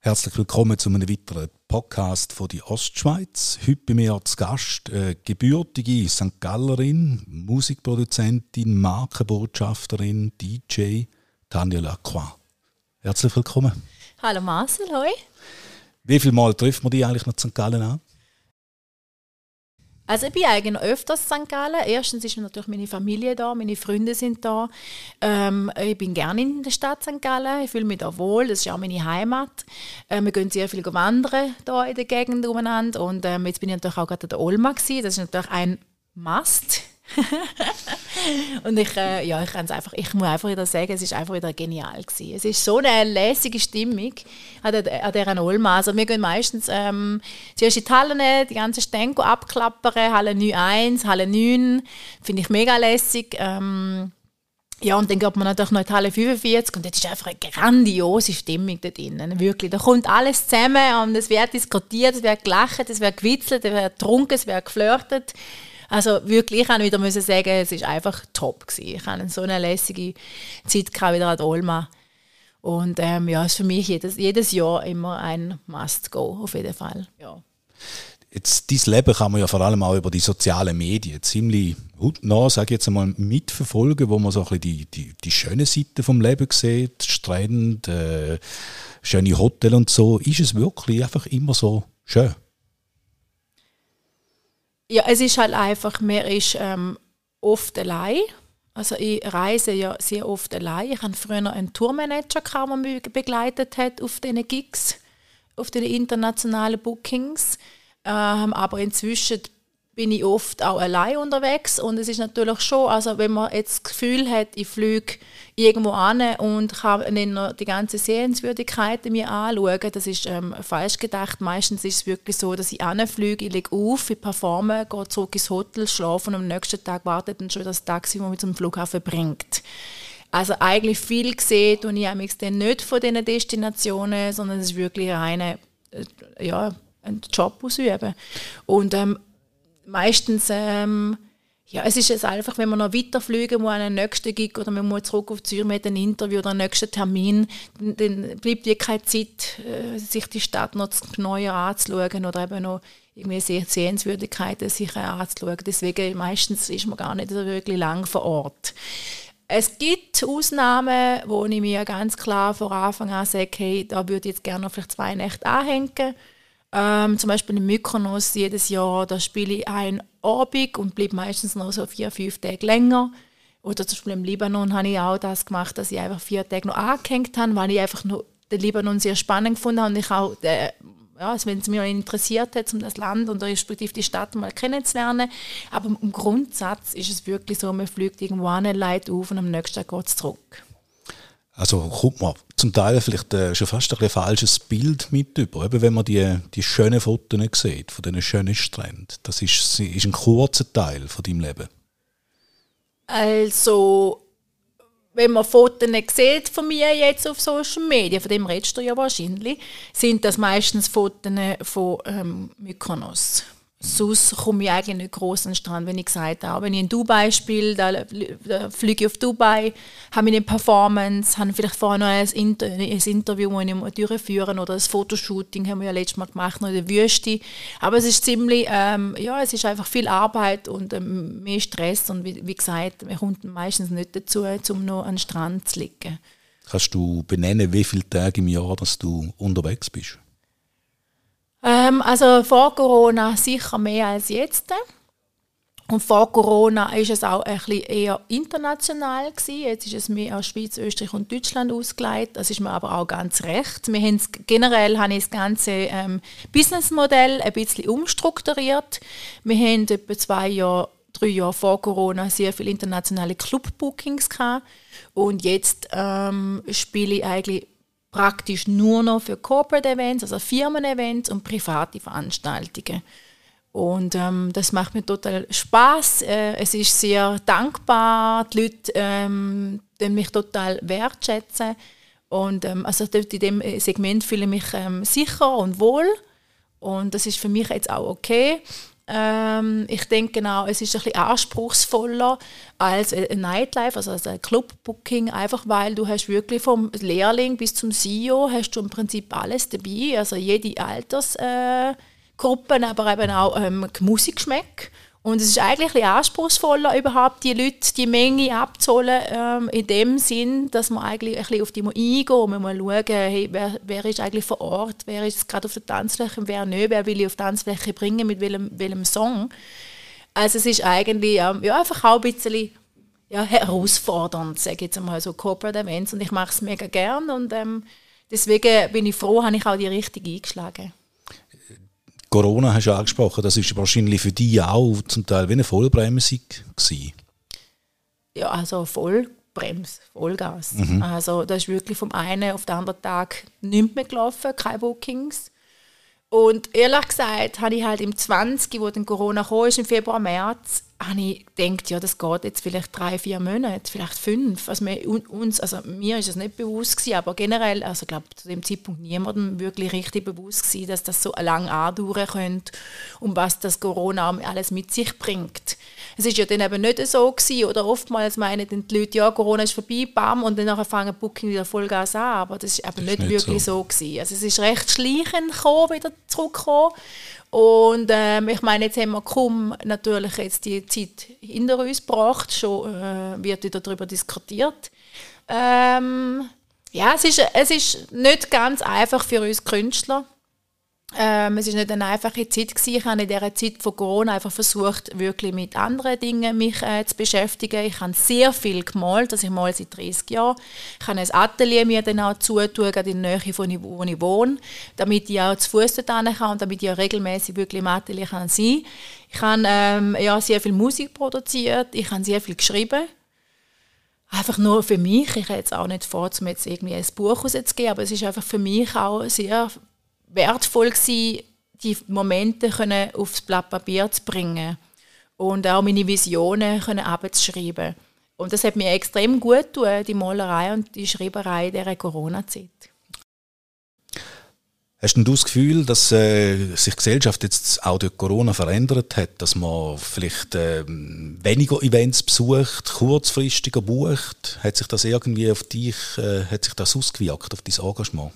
Herzlich willkommen zu einem weiteren Podcast von die Ostschweiz. Heute bei mir als Gast äh, gebürtige St. Gallerin, Musikproduzentin, Markenbotschafterin, DJ Tanja Lacroix. Herzlich willkommen. Hallo Marcel, hoi. Wie viel Mal trifft man die eigentlich nach St. Gallen an? Also ich bin eigentlich öfters St. Gallen. Erstens ist natürlich meine Familie da, meine Freunde sind da. Ähm, ich bin gerne in der Stadt St. Gallen. Ich fühle mich da wohl. Das ist auch meine Heimat. Ähm, wir gehen sehr viel wandern hier in der Gegend umeinander. Und ähm, jetzt bin ich natürlich auch gerade in der Olma gewesen. Das ist natürlich ein Must. und ich, äh, ja, ich, einfach, ich muss einfach wieder sagen, es ist einfach wieder genial gewesen. Es ist so eine lässige Stimmung an, der, an dieser Olma. Also wir gehen meistens ähm, zuerst in die Hallen, die ganzen Stände abklappern, Halle 9.1, Halle 9, finde ich mega lässig. Ähm, ja, und dann geht man natürlich noch in die Halle 45 und das ist einfach eine grandiose Stimmung da drinnen, wirklich. Da kommt alles zusammen und es wird diskutiert, es wird gelacht, es wird gewitzelt, es wird getrunken, es wird geflirtet. Also wirklich, ich wieder müssen sagen, es ist einfach top gewesen. Ich hatte so eine lässige Zeit wieder an Olma. Und ähm, ja, es ist für mich jedes, jedes Jahr immer ein Must-Go, auf jeden Fall. Ja. Jetzt, dein Leben kann man ja vor allem auch über die sozialen Medien ziemlich nah, sage ich jetzt einmal, mitverfolgen, wo man so ein bisschen die, die, die schönen Seiten vom Leben sieht, Strände, äh, schöne Hotels und so. Ist es wirklich einfach immer so schön? Ja, es ist halt einfach, man ist ähm, oft allein. Also ich reise ja sehr oft allein. Ich hatte früher einen Tourmanager, der mich begleitet hat auf diesen Gigs, auf den internationalen Bookings. Ähm, aber inzwischen bin ich oft auch allein unterwegs und es ist natürlich schon, also wenn man jetzt das Gefühl hat, ich fliege irgendwo an und kann dann die ganze Sehenswürdigkeiten mir anschauen, das ist ähm, falsch gedacht. Meistens ist es wirklich so, dass ich anfliege, ich lege auf, ich performe, gehe zurück ins Hotel, schlafe und am nächsten Tag wartet dann schon das Taxi, das mich zum Flughafen bringt. Also eigentlich viel gesehen und ich habe dann nicht von diesen Destinationen, sondern es ist wirklich eine äh, ja, einen Job ausüben. Und ähm, meistens, ähm, ja, es ist jetzt einfach, wenn man noch weiterfliegen muss an den nächsten Gig oder man muss zurück auf Zürich mit einem Interview oder einen nächsten Termin, dann, dann bleibt ja keine Zeit, äh, sich die Stadt noch neuer anzuschauen oder eben noch irgendwie Sehenswürdigkeiten sich anzuschauen. Deswegen meistens ist man gar nicht so wirklich lang vor Ort. Es gibt Ausnahmen, wo ich mir ganz klar von Anfang an sage, hey, da würde ich jetzt gerne noch vielleicht zwei Nächte anhängen ähm, zum Beispiel in Mykonos jedes Jahr, da spiele ich ein Abend und bleibe meistens noch so vier, fünf Tage länger. Oder zum Beispiel im Libanon habe ich auch das gemacht, dass ich einfach vier Tage noch angehängt habe, weil ich einfach nur den Libanon sehr spannend gefunden habe und ich auch, äh, ja, wenn es mich interessiert hat, um das Land und respektive die Stadt mal kennenzulernen. Aber im Grundsatz ist es wirklich so, man fliegt irgendwo an, leitet auf und am nächsten Tag geht es zurück. Also kommt man zum Teil vielleicht äh, schon fast ein, falsches Bild mit über, eben wenn man die, die schönen Fotos sieht, von diesen schönen Stränden. Das ist, ist ein kurzer Teil von deinem Leben. Also, wenn man Fotos sieht von mir jetzt auf Social Media, von dem redest du ja wahrscheinlich, sind das meistens Fotos von ähm, Mykonos sonst komme ich eigentlich nicht groß an den Strand, wenn ich gesagt habe. Wenn ich in Dubai spiele, da, da fliege ich auf Dubai, habe eine Performance, habe vielleicht vorher noch ein, Inter ein Interview, das ich durchführen oder ein Fotoshooting haben wir ja letztes Mal gemacht, noch in der Wüste. Aber es ist ziemlich, ähm, ja, es ist einfach viel Arbeit und ähm, mehr Stress und wie, wie gesagt, wir kommen meistens nicht dazu, um noch an den Strand zu liegen. Kannst du benennen, wie viele Tage im Jahr dass du unterwegs bist? Ähm, also vor Corona sicher mehr als jetzt. Und vor Corona ist es auch ein bisschen eher international gewesen. Jetzt ist es mehr aus Schweiz, Österreich und Deutschland ausgeleitet. Das ist mir aber auch ganz recht. Wir haben generell habe ich das ganze ähm, Businessmodell ein bisschen umstrukturiert. Wir haben etwa zwei Jahre, drei Jahre vor Corona sehr viele internationale Clubbookings. Und jetzt ähm, spiele ich eigentlich praktisch nur noch für Corporate Events, also Firmen-Events und private Veranstaltungen. Und ähm, das macht mir total Spaß. Äh, es ist sehr dankbar. Die Leute ähm, mich total wertschätzen. Und ähm, also in diesem Segment fühle ich mich ähm, sicher und wohl. Und das ist für mich jetzt auch okay. Ähm, ich denke genau, es ist ein bisschen anspruchsvoller als ein Nightlife, also als ein Clubbooking, einfach weil du hast wirklich vom Lehrling bis zum CEO hast du im Prinzip alles dabei, also jede Altersgruppe, äh, aber eben auch ähm, Musikgeschmack. Und es ist eigentlich ein anspruchsvoller, überhaupt die Leute, die Menge abzuholen, ähm, in dem Sinn, dass man eigentlich ein bisschen auf die eingehen man muss schauen, hey, wer, wer ist eigentlich vor Ort, wer ist gerade auf der Tanzfläche, wer nicht, wer will ich auf die Tanzfläche bringen, mit welchem, welchem Song. Also es ist eigentlich ähm, ja, einfach auch ein bisschen ja, herausfordernd, sage ich jetzt einmal, so Corporate Events und ich mache es mega gern und ähm, deswegen bin ich froh, habe ich auch die richtige eingeschlagen. Corona hast du angesprochen, das ist wahrscheinlich für dich auch zum Teil wie eine Vollbremsung gewesen. Ja, also Vollbrems, Vollgas. Mhm. Also das ist wirklich vom einen auf den anderen Tag nicht mehr gelaufen, keine Bookings. Und ehrlich gesagt habe ich halt im 20, wo dann Corona kam, im Februar, März, habe ich gedacht, ja, das geht jetzt vielleicht drei, vier Monate, vielleicht fünf. Also, wir, uns, also mir ist es nicht bewusst gewesen, aber generell, also ich glaube, zu dem Zeitpunkt niemandem wirklich richtig bewusst gewesen, dass das so lange andauern könnte und was das Corona alles mit sich bringt. Es ist ja dann eben nicht so gewesen, oder oftmals meinen die Leute, ja, Corona ist vorbei, bam, und dann fangen Booking wieder Vollgas an, aber das ist eben nicht, nicht, wirklich so. so gewesen. Also es ist recht schleichend gekommen, wieder zurückgekommen und ähm, ich meine, jetzt haben wir kaum natürlich jetzt die Zeit hinter uns gebracht, schon äh, wird wieder darüber diskutiert. Ähm, ja, es ist, es ist nicht ganz einfach für uns Künstler, ähm, es ist nicht eine einfache Zeit gewesen. Ich habe in dieser Zeit von Corona einfach versucht, wirklich mit anderen Dingen mich äh, zu beschäftigen. Ich habe sehr viel gemalt, also ich male seit 30 Jahren. Ich habe ein Atelier mir dann auch zutun, in der Nähe von wo ich wohne, damit ich auch zu Fuß dort kann und damit ich auch regelmäßig wirklich im Atelier kann sein Ich habe ähm, ja, sehr viel Musik produziert, ich habe sehr viel geschrieben einfach nur für mich. Ich habe jetzt auch nicht vor, um jetzt irgendwie ein Buch rauszugeben, aber es ist einfach für mich auch sehr wertvoll gewesen, die Momente können aufs Blatt Papier zu bringen und auch meine Visionen können abzuschreiben. Und das hat mir extrem gut getan, die Malerei und die Schreiberei dieser Corona-Zeit. Hast du das Gefühl, dass äh, sich die Gesellschaft jetzt auch durch Corona verändert hat, dass man vielleicht äh, weniger Events besucht, kurzfristiger bucht? Hat sich das irgendwie auf dich, äh, hat sich das ausgewirkt auf dein Engagement?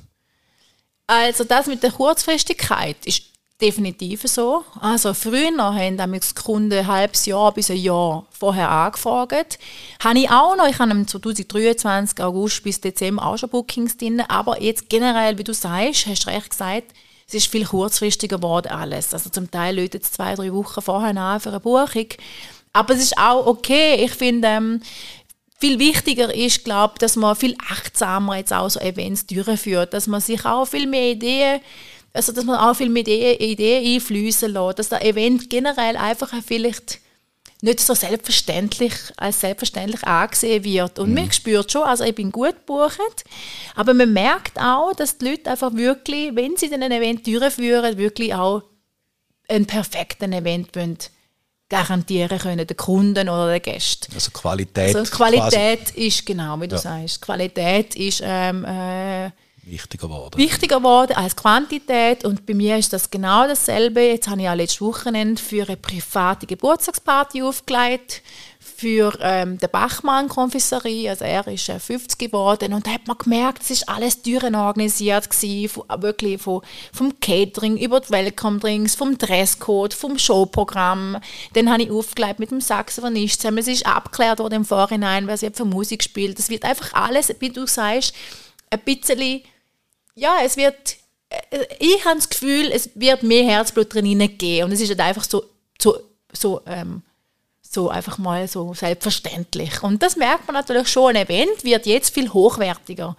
Also das mit der Kurzfristigkeit ist definitiv so. Also früher haben die Kunden ein halbes Jahr bis ein Jahr vorher angefragt. Habe ich auch noch, ich habe im 2023 August bis Dezember auch schon Bookings drin, aber jetzt generell, wie du sagst, hast du recht gesagt, es ist viel kurzfristiger geworden alles. Also zum Teil Leute jetzt zwei, drei Wochen vorher an für eine Buchung. Aber es ist auch okay. Ich finde, ähm, viel wichtiger ist, glaube dass man viel achtsamer jetzt auch so Events durchführt, dass man sich auch viel mehr Ideen, also dass man auch viel mehr Ideen, Ideen einfließen lässt, dass der Event generell einfach vielleicht nicht so selbstverständlich als selbstverständlich angesehen wird. Und mhm. man spürt schon, also ich bin gut gebucht, aber man merkt auch, dass die Leute einfach wirklich, wenn sie den Event durchführen, wirklich auch einen perfekten Event wollen garantieren können, den Kunden oder den Gästen. Also Qualität. Also Qualität quasi. ist, genau wie du ja. sagst, Qualität ist ähm, äh, wichtiger geworden. Wichtiger geworden als Quantität und bei mir ist das genau dasselbe. Jetzt habe ich ja letztes Wochenende für eine private Geburtstagsparty aufgelegt für ähm, den Bachmann Konfiserie, also er ist äh, 50 geworden und da hat man gemerkt, es ist alles Türen organisiert gewesen, von, äh, wirklich von, vom Catering über die Welcome Drinks, vom Dresscode, vom Showprogramm. Dann habe ich aufgelegt mit dem Saxophonist zusammen. Es ist abgeklärt worden im Vorhinein, wer sie für Musik spielt. Es wird einfach alles, wie du sagst, ein bisschen, ja, es wird, äh, ich habe das Gefühl, es wird mehr Herzblut drin gehen und es ist halt einfach so, so, so ähm, so einfach mal so selbstverständlich. Und das merkt man natürlich schon. Ein Event wird jetzt viel hochwertiger.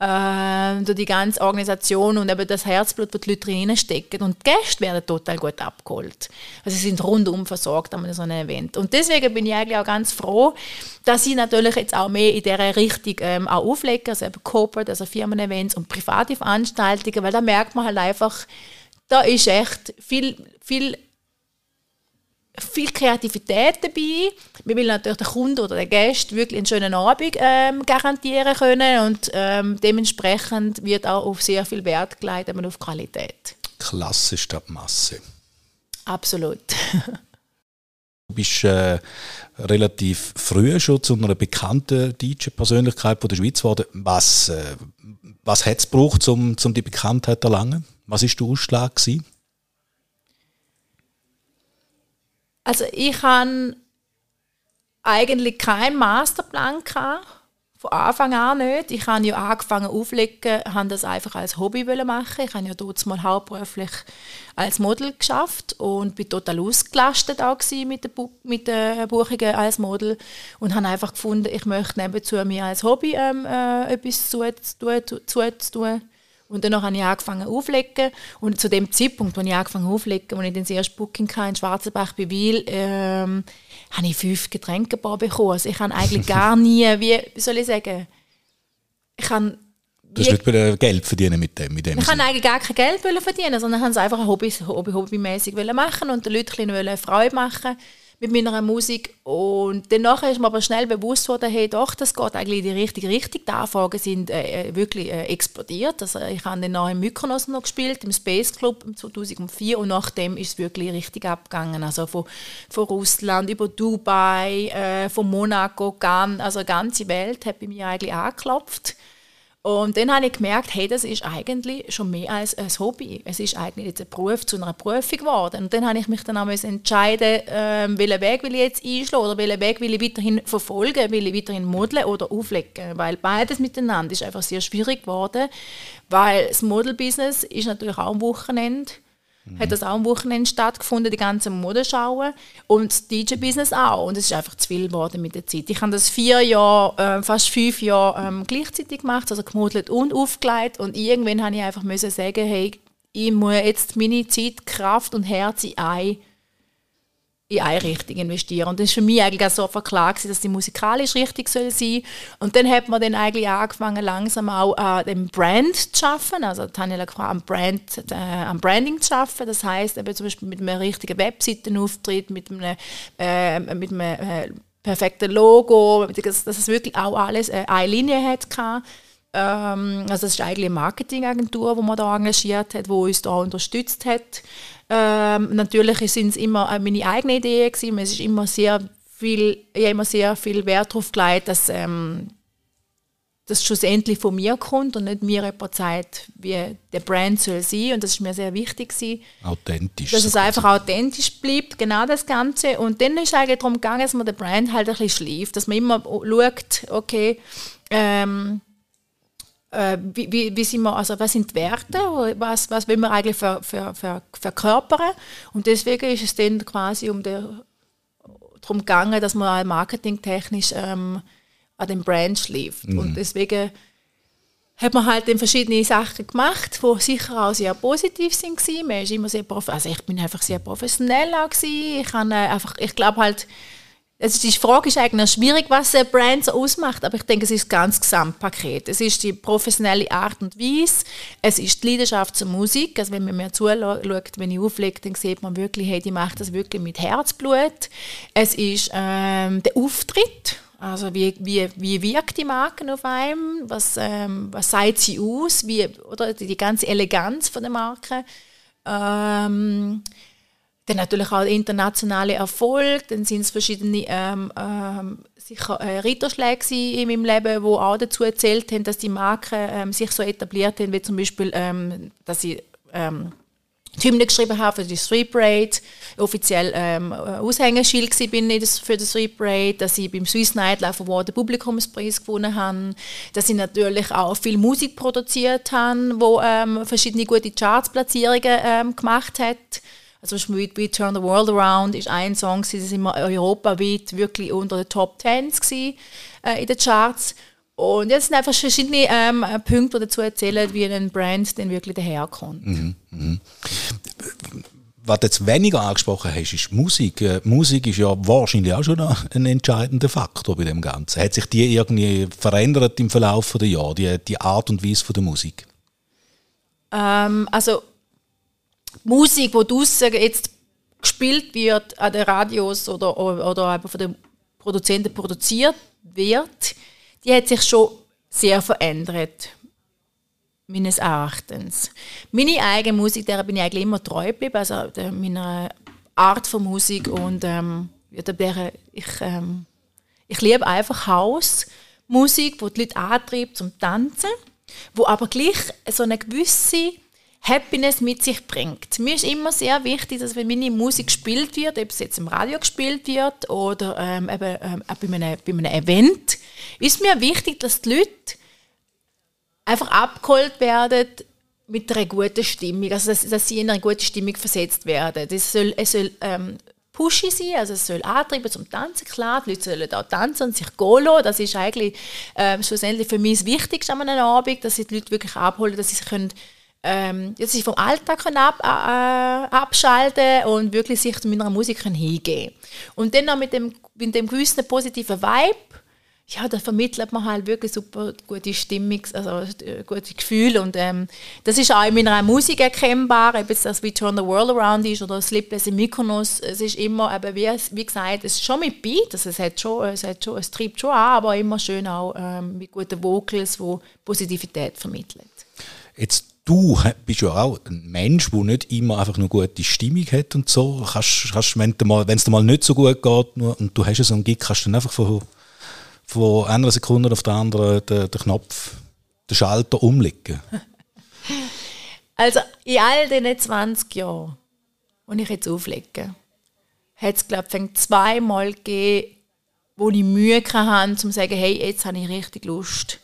Äh, durch die ganze Organisation und eben das Herzblut, das die Leute drinnen stecken. Und die Gäste werden total gut abgeholt. Also sie sind rundum versorgt an so einem Event. Und deswegen bin ich eigentlich auch ganz froh, dass sie natürlich jetzt auch mehr in dieser Richtung ähm, auch auflegen, also eben Corporate, also Firmen-Events und private Veranstaltungen, weil da merkt man halt einfach, da ist echt viel, viel viel Kreativität dabei. Wir wollen natürlich den Kunden oder den Gästen wirklich einen schönen Abend ähm, garantieren können und ähm, dementsprechend wird auch auf sehr viel Wert gelegt, auf Qualität. Klasse statt Masse. Absolut. Du bist äh, relativ früh schon zu einer bekannten DJ-Persönlichkeit der Schweiz geworden. Was, äh, was hat es gebraucht, um, um die Bekanntheit zu erlangen? Was war der Ausschlag? Gewesen? Also ich hatte eigentlich keinen Masterplan gehabt von Anfang an nicht. Ich habe ja angefangen auflegen, habe das einfach als Hobby machen. Ich habe ja dort mal hauptberuflich als Model geschafft und bin total ausgelastet mit den, Bu mit den Buchungen als Model und habe einfach gefunden, ich möchte nebenzu mir als Hobby ähm, äh, etwas zu, zu, zu, zu tun. Und dann habe ich angefangen auflegen. Und zu dem Zeitpunkt, als ich angefangen auflegen, als ich den ersten Booking in Schwarzenbach bei Wiel, ähm, habe ich fünf Getränkebar bekommen. Also ich habe eigentlich gar nie, wie, wie soll ich sagen, ich habe Du hast nicht Geld verdienen mit dem, mit dem Ich kann eigentlich gar kein Geld verdienen, sondern ich wollte es einfach Hobby, Hobby, hobbymäßig machen und den Leuten Freude machen mit meiner Musik. Und danach ist mir aber schnell bewusst worden, hey, doch, das geht eigentlich in die richtige Richtung. Die Anfragen sind äh, äh, wirklich äh, explodiert. Also ich habe dann noch im Mykonos noch gespielt, im Space Club 2004 und nachdem ist es wirklich richtig abgegangen. Also von, von Russland über Dubai, äh, von Monaco, Cannes, also die ganze Welt hat bei mir eigentlich angeklopft. Und dann habe ich gemerkt, hey, das ist eigentlich schon mehr als ein Hobby. Es ist eigentlich jetzt ein Beruf zu einer Prüfung geworden. Und dann habe ich mich dann auch entscheiden, ähm, welchen Weg will ich jetzt einschlagen oder welchen Weg will ich weiterhin verfolgen, will ich weiterhin modeln oder auflegen. Weil beides miteinander ist einfach sehr schwierig geworden, weil das Modelbusiness ist natürlich auch am Wochenende mhm. hat das auch am Wochenende stattgefunden, die ganzen Modenschauen und das DJ-Business auch. Und es ist einfach zu viel geworden mit der Zeit. Ich habe das vier Jahre, äh, fast fünf Jahre ähm, gleichzeitig gemacht, also gemodelt und aufgelegt. Und irgendwann habe ich einfach müssen sagen, hey, ich muss jetzt meine Zeit, Kraft und Herz in ein in eine Richtung investieren. Und das war für mich eigentlich auch sofort klar, gewesen, dass die musikalisch richtig soll sein Und dann hat man dann eigentlich angefangen, langsam auch äh, den Brand zu schaffen. Also Tanja gefragt, am, Brand, äh, am Branding zu schaffen. Das heisst, eben zum Beispiel mit einem richtigen Webseitenauftritt, mit einem, äh, mit einem äh, perfekten Logo, dass, es wirklich auch alles äh, eine Linie hat. Ähm, also es ist eigentlich eine Marketingagentur, die man da engagiert hat, die uns da unterstützt hat. Ähm, natürlich sind es immer meine eigenen Ideen gewesen. Es ist immer sehr viel, ich habe immer sehr viel Wert darauf gelegt, dass ähm, das schlussendlich von mir kommt und nicht mir jemand sagt, wie der Brand soll sein. Und das ist mir sehr wichtig gewesen. Authentisch. Dass es einfach authentisch bleibt, genau das Ganze. Und dann ist es eigentlich darum gegangen, dass man den Brand halt ein bisschen schläft, dass man immer schaut, okay, ähm, äh, wie, wie, wie sind wir, also was sind die Werte, was, was will man eigentlich ver, ver, ver, verkörpern. Und deswegen ist es dann quasi um der, darum gegangen, dass man marketingtechnisch ähm, an dem Brand schläft. Mhm. Und deswegen hat man halt dann verschiedene Sachen gemacht, die sicher auch sehr positiv sind. Man ist immer sehr also ich bin einfach sehr professionell auch gewesen. Ich, kann, äh, einfach, ich glaube halt, also die Frage ist eigentlich schwierig, was eine Brand so ausmacht, aber ich denke, es ist das ganze Gesamtpaket. Es ist die professionelle Art und Weise, es ist die Leidenschaft zur Musik, also wenn man mir zuschaut, wenn ich auflege, dann sieht man wirklich, hey, die macht das wirklich mit Herzblut. Es ist ähm, der Auftritt, also wie, wie, wie wirkt die Marke auf einem, was, ähm, was sagt sie aus, wie, oder die ganze Eleganz von der Marke. Ähm, dann natürlich auch internationale Erfolg, dann sind es verschiedene ähm, ähm, sicher äh, Ritterschläge in meinem Leben, wo auch dazu erzählt haben, dass die Marken ähm, sich so etabliert haben, wie zum Beispiel, ähm, dass sie ähm, die Hymne geschrieben habe für die Street Parade, offiziell ähm, Aushängeschild bin ich für die Street Parade, dass ich beim Swiss Nightlife Award den Publikumspreis gewonnen habe, dass ich natürlich auch viel Musik produziert habe, wo ähm, verschiedene gute Chartsplatzierungen ähm, gemacht hat also zum Beispiel «We Turn the World Around» ist ein Song, das immer europaweit wirklich unter den Top Tens gewesen, äh, in den Charts. Und jetzt sind einfach verschiedene ähm, Punkte, die dazu erzählen, wie ein Brand denn wirklich daherkommt. Mhm, mh. Was du jetzt weniger angesprochen hast, ist Musik. Äh, Musik ist ja wahrscheinlich auch schon ein entscheidender Faktor bei dem Ganzen. Hat sich die irgendwie verändert im Verlauf der Jahre, die, die Art und Weise der Musik? Ähm, also Musik, die draussen jetzt gespielt wird an den Radios oder, oder von den Produzenten produziert wird, die hat sich schon sehr verändert, meines Erachtens. Meine eigene Musik, der bin ich eigentlich immer treu geblieben, also meiner Art von Musik und ähm, da ich, ähm, ich liebe einfach Hausmusik, wo die Leute antreibt zum Tanzen, wo aber gleich so eine gewisse Happiness mit sich bringt. Mir ist immer sehr wichtig, dass wenn meine Musik gespielt wird, ob es jetzt im Radio gespielt wird oder ähm, eben, ähm, bei, einem, bei einem Event, ist mir wichtig, dass die Leute einfach abgeholt werden mit einer guten Stimmung, also dass, dass sie in eine gute Stimmung versetzt werden. Das soll, es soll ähm, pushy sein, also es soll antreiben zum Tanzen, klar, die Leute sollen auch tanzen und sich gehen lassen. Das ist eigentlich ähm, schlussendlich für mich das Wichtigste an einem Abend, dass sie die Leute wirklich abholen, dass sie sich können ähm, dass ich vom Alltag ab, äh, abschalten und wirklich sich meiner Musik hingeben Und dann noch mit dem, mit dem gewissen positiven Vibe, ja, da vermittelt man halt wirklich super gute Stimmung, also äh, gute Gefühle. Und ähm, das ist auch in meiner Musik erkennbar, ob es das wie Turn the World Around ist oder Sleepless in Mykonos, es ist immer, eben wie, wie gesagt, es ist schon mit Beat, also es hat schon, es hat schon, es treibt schon an, aber immer schön auch ähm, mit guten Vocals, die Positivität vermitteln. Jetzt du bist ja auch ein Mensch, der nicht immer einfach nur gute Stimmung hat und so. Kannst, kannst, wenn es dir mal nicht so gut geht nur, und du hast so einen Gig, kannst du dann einfach von, von einer Sekunde auf die andere den, den Knopf, den Schalter umlegen. Also in all diesen 20 Jahren, die ich jetzt auflege, hat es, glaube ich, zweimal gegeben, wo ich Mühe hatte, um zu sagen, hey, jetzt habe ich richtig Lust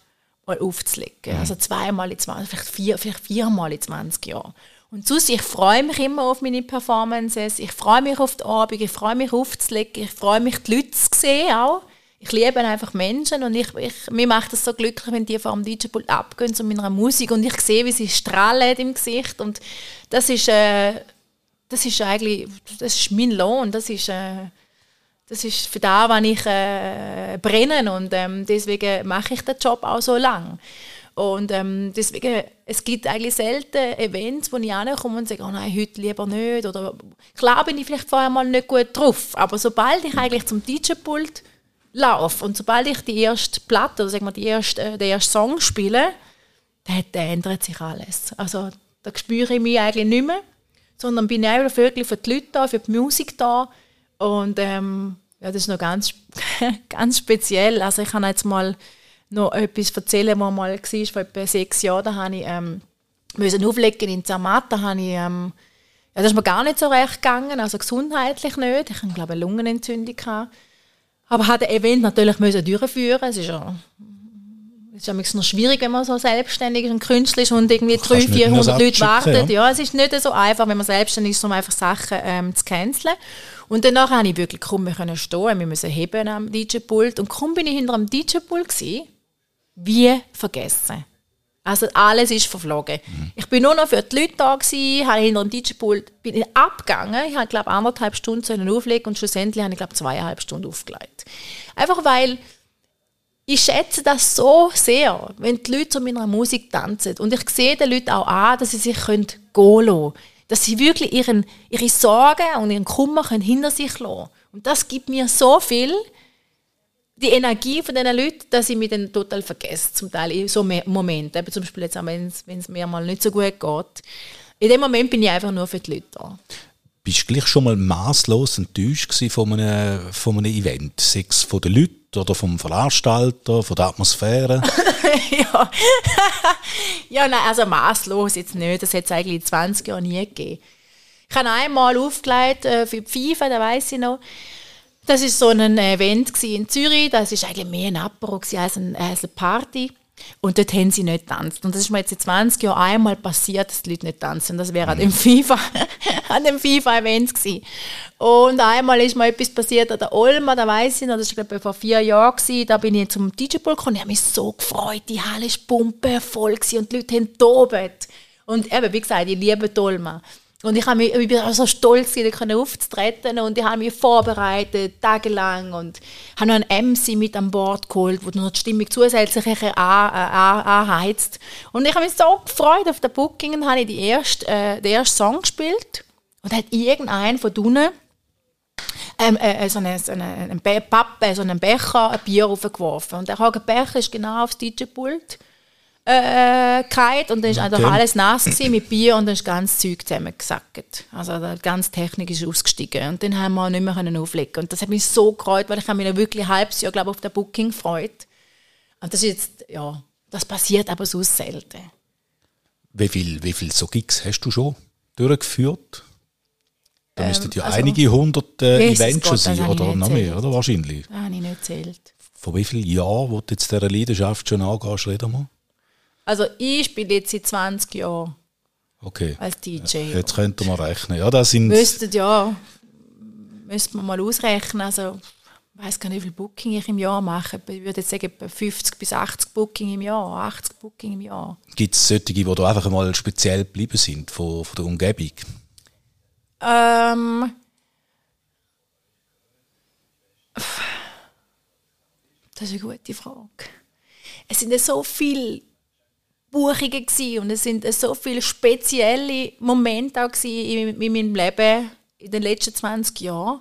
mal aufzulegen. Mhm. Also zweimal in 20, vielleicht, vier, vielleicht viermal in 20 Jahren. Und sonst, ich freue mich immer auf meine Performances, ich freue mich auf die Abend, ich freue mich aufzulegen, ich freue mich, die Leute zu sehen auch. Ich liebe einfach Menschen und ich, ich, mir macht es so glücklich, wenn die vor dem DJ-Pult abgehen zu meiner Musik und ich sehe, wie sie strahlen im Gesicht und das ist, äh, das ist eigentlich, das ist mein Lohn, das ist, äh, das ist für da, wann ich äh, brenne und ähm, deswegen mache ich den Job auch so lang. Und ähm, deswegen, es gibt eigentlich selten Events, wo ich ankomme und sage, oh nein, heute lieber nicht. Oder klar bin ich vielleicht vorher mal nicht gut drauf, aber sobald ich eigentlich zum DJ-Pult laufe und sobald ich die erste Platte oder sagen wir, die erste, äh, den ersten Song spiele, dann, ändert sich alles. Also da spüre ich mich eigentlich nicht mehr, sondern bin ich einfach wirklich für die Leute da, für die Musik da und ähm, ja, das ist noch ganz, ganz speziell. Also ich kann jetzt mal noch etwas erzählen, was mal war, vor etwa sechs Jahren, da habe ich ähm, müssen auflegen in Zermatt, da habe ich, ähm, ja, das ist mir gar nicht so recht gegangen, also gesundheitlich nicht. Ich hatte, glaube eine Lungenentzündung. Gehabt. Aber habe das Event natürlich durchführen. Es ist ja es ist noch schwierig, wenn man so selbstständig ist und Künstler ist und irgendwie 300, 400 Leute warten. Ja. ja. es ist nicht so einfach, wenn man selbstständig ist, um einfach Sachen ähm, zu canceln. Und danach habe ich wirklich, kaum wir können stehen, wir müssen heben am DJ-Pult. Und kaum bin ich hinter dem DJ-Pult wie vergessen. Also alles ist verflogen. Mhm. Ich bin nur noch für die Leute da gewesen, habe hinter dem DJ-Pult bin ich abgegangen. Ich habe glaube anderthalb Stunden auflegen und schlussendlich habe ich glaube zweieinhalb Stunden aufgelegt. Einfach weil ich schätze das so sehr, wenn die Leute zu meiner Musik tanzen. Und ich sehe den Leuten auch an, dass sie sich gehen lassen Dass sie wirklich ihren, ihre Sorgen und ihren Kummer können hinter sich lassen Und das gibt mir so viel, die Energie von diesen Leuten, dass ich mich dann total vergesse, zum Teil in so Momenten. Zum Beispiel jetzt, wenn es mir mal nicht so gut geht. In dem Moment bin ich einfach nur für die Leute da. Bist du gleich schon mal maßlos enttäuscht von einem, von einem Event? Sechs von den Leuten oder vom Veranstalter, von der Atmosphäre? ja. ja, nein, also maßlos jetzt nicht. Das hat es eigentlich in 20 Jahren nie gegeben. Ich habe einmal aufgelegt äh, für die FIFA, da weiß ich noch. Das war so ein Event in Zürich. Das war eigentlich mehr ein Apero als, ein, als eine Party. Und dort haben sie nicht getanzt. Und das ist mir jetzt in 20 Jahren einmal passiert, dass die Leute nicht tanzen. Das wäre an dem FIFA, an dem FIFA-Event gewesen. Und einmal ist mir etwas passiert an der Olma, da weiß ich noch, das war glaube ich vor vier Jahren, gewesen, da bin ich zum DJ-Pool gekommen ich habe mich so gefreut, die Halle war pumpevoll und die Leute haben tobt. Und eben, wie gesagt, ich liebe die Olma. Und ich, mich, ich bin so stolz, wieder aufzutreten und ich habe mich vorbereitet, tagelang und habe noch einen MC mit an Bord geholt, der noch die Stimmung zusätzlich anheizt. Und ich habe mich so gefreut auf der Booking und habe die erste, äh, den ersten Song gespielt und hat irgendein von unten ähm, äh, so einen, so einen, Pappe, so einen Becher, ein Bier aufgeworfen. Und der Becher ist genau aufs DJ-Pult äh, gehalten und dann ist okay. alles nass mit Bier und dann ist ganz Zeug zusammengesackt. Also die ganze Technik ist ausgestiegen und dann haben wir auch nicht mehr können auflegen und das hat mich so gefreut, weil ich habe mich wirklich ein halbes Jahr glaube auf der Booking gefreut. Und das ist jetzt, ja, das passiert aber so selten. Wie viel, wie viel so Gigs hast du schon durchgeführt? Da müssten ähm, ja also, einige hundert äh, Events schon sein, oder noch mehr, oder? Wahrscheinlich. Das habe ich nicht zählt. Von wie vielen Jahren, wo du jetzt dieser Leidenschaft schon angehst, reden wir? Also ich spiele jetzt seit 20 Jahren okay. als DJ. Jetzt könnte man rechnen. Ja, das sind Müsstet, ja, müsste man mal ausrechnen. Also ich weiß gar nicht, wie viel Booking ich im Jahr mache. Ich würde jetzt sagen, 50 bis 80 Booking im Jahr, 80 Booking im Jahr. Gibt es solche, die da einfach mal speziell geblieben sind von, von der Umgebung? Ähm, das ist eine gute Frage. Es sind so viele Buchungen und es sind so viele spezielle Momente auch in, in meinem Leben in den letzten 20 Jahren.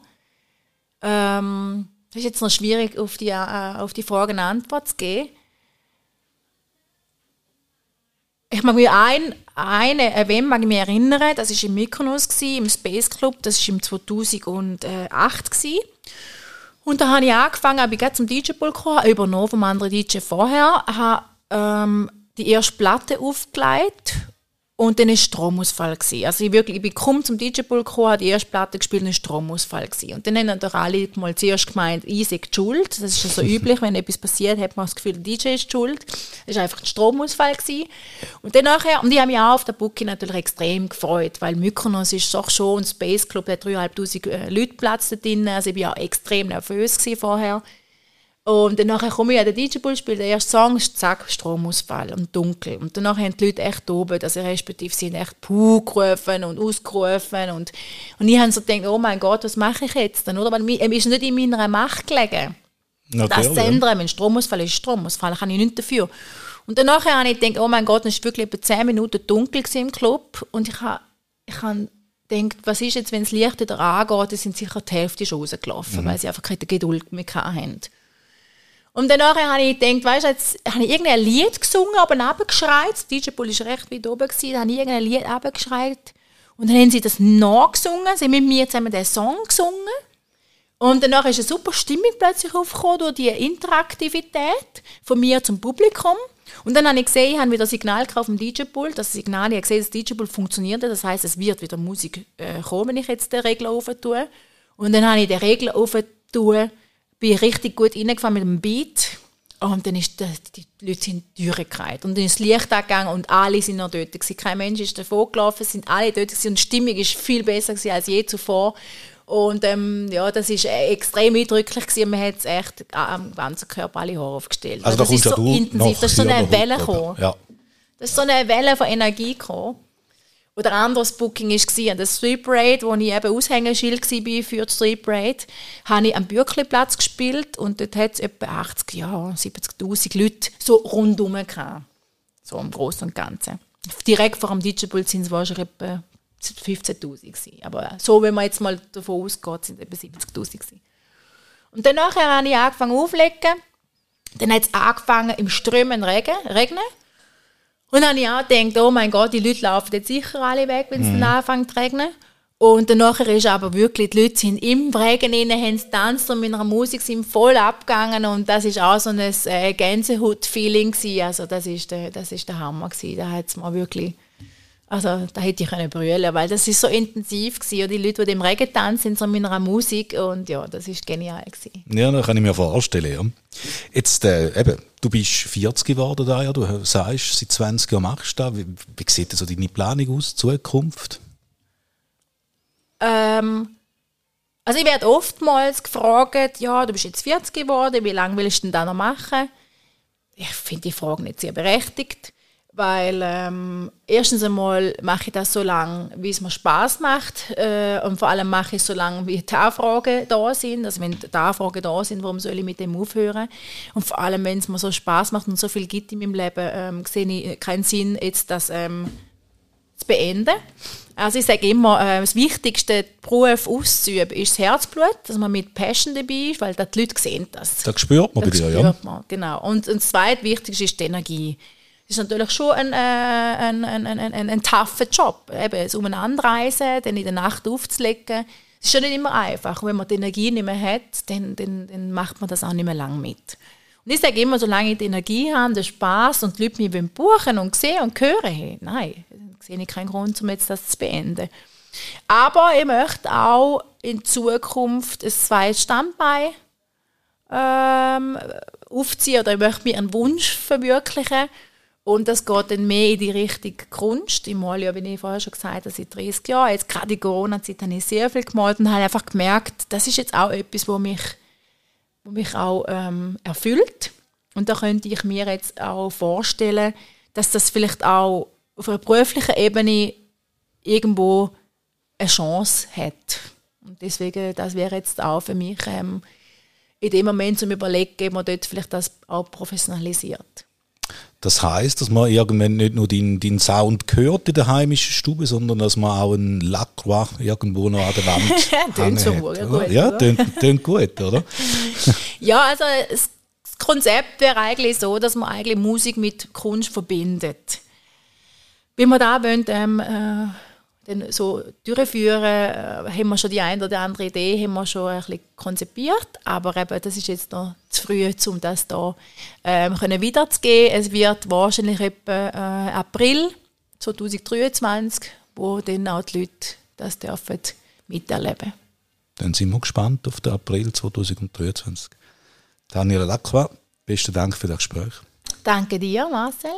Ähm, das ist jetzt noch schwierig, auf die, äh, auf die Frage eine Antwort zu geben. Ich mag mich ein, eine Event mag ich mich erinnern, das war im Mykonos, im Space Club, das war im 2008. Gewesen. Und da habe ich angefangen, ich zum DJ-Pool gekommen, übernommen vom anderen DJ vorher, habe ähm, die erste Platte aufgelegt und dann war Stromausfall. Gewesen. Also ich, wirklich, ich bin kaum zum DJ-Pool gekommen, habe die erste Platte gespielt und Stromausfall. Gewesen. Und dann haben natürlich alle mal zuerst gemeint, ich sei die schuld. Das ist ja so üblich, wenn etwas passiert, hat man das Gefühl, der DJ ist die schuld. Das war einfach ein Stromausfall. Gewesen. Und dann nachher, und ich habe mich auch auf der Booking natürlich extrem gefreut, weil Mykonos ist doch schon ein Space Club, der 3'500 äh, Leute Platz da drin. Also ich war ja extrem nervös vorher. Und dann komme ich an den DJ-Pool, spiele den ersten Song, zack, Stromausfall und dunkel. Und danach haben die Leute echt oben, also respektive sind echt Puh gerufen und ausgerufen. Und, und ich habe so gedacht, oh mein Gott, was mache ich jetzt dann? Oder? Weil es ist nicht in meiner Macht gelegen, Natürlich, das zu ändern. Wenn Stromausfall ist, Stromausfall, kann ich nichts dafür. Und danach habe ich gedacht, oh mein Gott, es war wirklich etwa 10 Minuten dunkel im Club. Und ich habe, ich habe gedacht, was ist jetzt, wenn das Licht wieder angeht, dann sind sicher die Hälfte schon rausgelaufen, mhm. weil sie einfach keine Geduld mehr hatten. Und danach habe ich gedacht, weißt du, jetzt habe ich irgendein Lied gesungen, aber abgeschreit. Das DJ-Pool war recht weit oben, gewesen, da habe ich irgendein Lied abgeschreit. Und dann haben sie das nachgesungen, sie haben mit mir zusammen den Song gesungen. Und danach ist eine super Stimmung plötzlich aufgekommen durch die Interaktivität von mir zum Publikum. Und dann habe ich gesehen, ich habe wieder Signal auf dem DJ-Pool. Das Signal, ich habe gesehen, das DJ-Pool funktioniert. Das heißt, es wird wieder Musik äh, kommen, wenn ich jetzt den Regler tue. Und dann habe ich den Regler tue bin ich richtig gut reingefahren mit dem Beat. Und dann ist die, die Leute sind durchgekehrt. Und dann ist das Licht angegangen und alle sind noch dort. Gewesen. Kein Mensch ist davor gelaufen, sind alle dort gewesen. und die Stimmung ist viel besser als je zuvor. Und ähm, ja, das ist extrem eindrücklich gewesen. Man hat es echt am ganzen Körper alle Haare aufgestellt. Also, das ist so intensiv. Das ist so eine Welle gekommen. Ja. Das ist so eine Welle von Energie gekommen. Oder ein anderes Booking war an der Street Parade, wo ich eben Aushängeschild war für die Street Parade, habe ich am Bürkliplatz gespielt und dort hat es etwa 80, ja, 70'000 Leute so rundherum gehabt. So im Großen und Ganzen. Direkt vor dem DJ-Pult sind es wahrscheinlich etwa 15'000 Aber so, wenn man jetzt mal davon ausgeht, sind es etwa 70'000 Und dann habe ich angefangen aufzulegen. Dann hat es angefangen im Strömen Regen, regnen. Und dann habe ich auch gedacht, oh mein Gott, die Leute laufen jetzt sicher alle weg, wenn es mhm. dann anfängt zu regnen. Und dann ist aber wirklich, die Leute sind im Regen innen, haben getanzt und mit einer Musik sind voll abgegangen und das ist auch so ein äh, Gänsehaut-Feeling Also das ist der, das ist der Hammer gewesen. Da hat es mir wirklich also da hätte ich können brüllen, weil das ist so intensiv gewesen. Und die Leute, die im Regen tanzen, sind so mit einer Musik und ja, das ist genial gewesen. Ja, das kann ich mir vorstellen. Ja. Jetzt äh, eben, du bist 40 geworden da, ja, du sagst, seit 20 Jahren machst du das. Wie, wie sieht so deine Planung aus, Zukunft? Ähm, also ich werde oftmals gefragt, ja, du bist jetzt 40 geworden, wie lange willst du denn da noch machen? Ich finde die Frage nicht sehr berechtigt weil ähm, erstens einmal mache ich das so lange, wie es mir Spaß macht äh, und vor allem mache ich es so lange, wie die Anfragen da sind. Also wenn die Anfragen da sind, warum soll ich mit dem aufhören? Und vor allem, wenn es mir so Spaß macht und so viel gibt in meinem Leben, ähm, sehe ich keinen Sinn, jetzt das ähm, zu beenden. Also ich sage immer, äh, das Wichtigste, den Beruf auszuüben, ist das Herzblut, dass man mit Passion dabei ist, weil die Leute sehen das. Das spürt man das bei dir, ja. Man, genau. Und, und das zweitwichtigste ist die Energie ist natürlich schon ein, äh, ein, ein, ein, ein, ein tougher Job. Eben, es umeinander dann in der Nacht aufzulegen. Es ist schon nicht immer einfach. Und wenn man die Energie nicht mehr hat, dann, dann, dann macht man das auch nicht mehr lange mit. Und ich sage immer, solange ich die Energie habe, den Spass und die Leute mich buchen und sehen und hören, hey, nein, sehe ich keinen Grund, um jetzt das zu beenden. Aber ich möchte auch in Zukunft ein zweites Standbein ähm, aufziehen oder ich möchte mir einen Wunsch verwirklichen. Und das geht dann mehr in die Richtung Kunst. Male ja, wie ich vorher schon gesagt habe, seit 30 Jahren. Jetzt gerade in Corona-Zeit habe ich sehr viel gemalt und habe einfach gemerkt, das ist jetzt auch etwas, was mich, wo mich auch ähm, erfüllt. Und da könnte ich mir jetzt auch vorstellen, dass das vielleicht auch auf einer beruflichen Ebene irgendwo eine Chance hat. Und deswegen, das wäre jetzt auch für mich ähm, in dem Moment zum Überlegen, ob man dort vielleicht das auch professionalisiert. Das heißt, dass man irgendwann nicht nur den, den Sound hört in der heimischen Stube, sondern dass man auch einen Lacroix irgendwo noch an der Wand tönt so gut, oder? Ja, tönt, tönt gut, oder? ja, also das Konzept wäre eigentlich so, dass man eigentlich Musik mit Kunst verbindet. Wenn man da wollen, ähm, äh, dann so durchführen, äh, haben wir schon die eine oder andere Idee haben wir schon ein bisschen konzipiert, aber eben, das ist jetzt noch zu früh, um das da ähm, können wiederzugeben. Es wird wahrscheinlich etwa äh, April 2023, wo dann auch die Leute das dürfen miterleben. Dann sind wir gespannt auf den April 2023. Daniela Lacqua, besten Dank für das Gespräch. Danke dir, Marcel.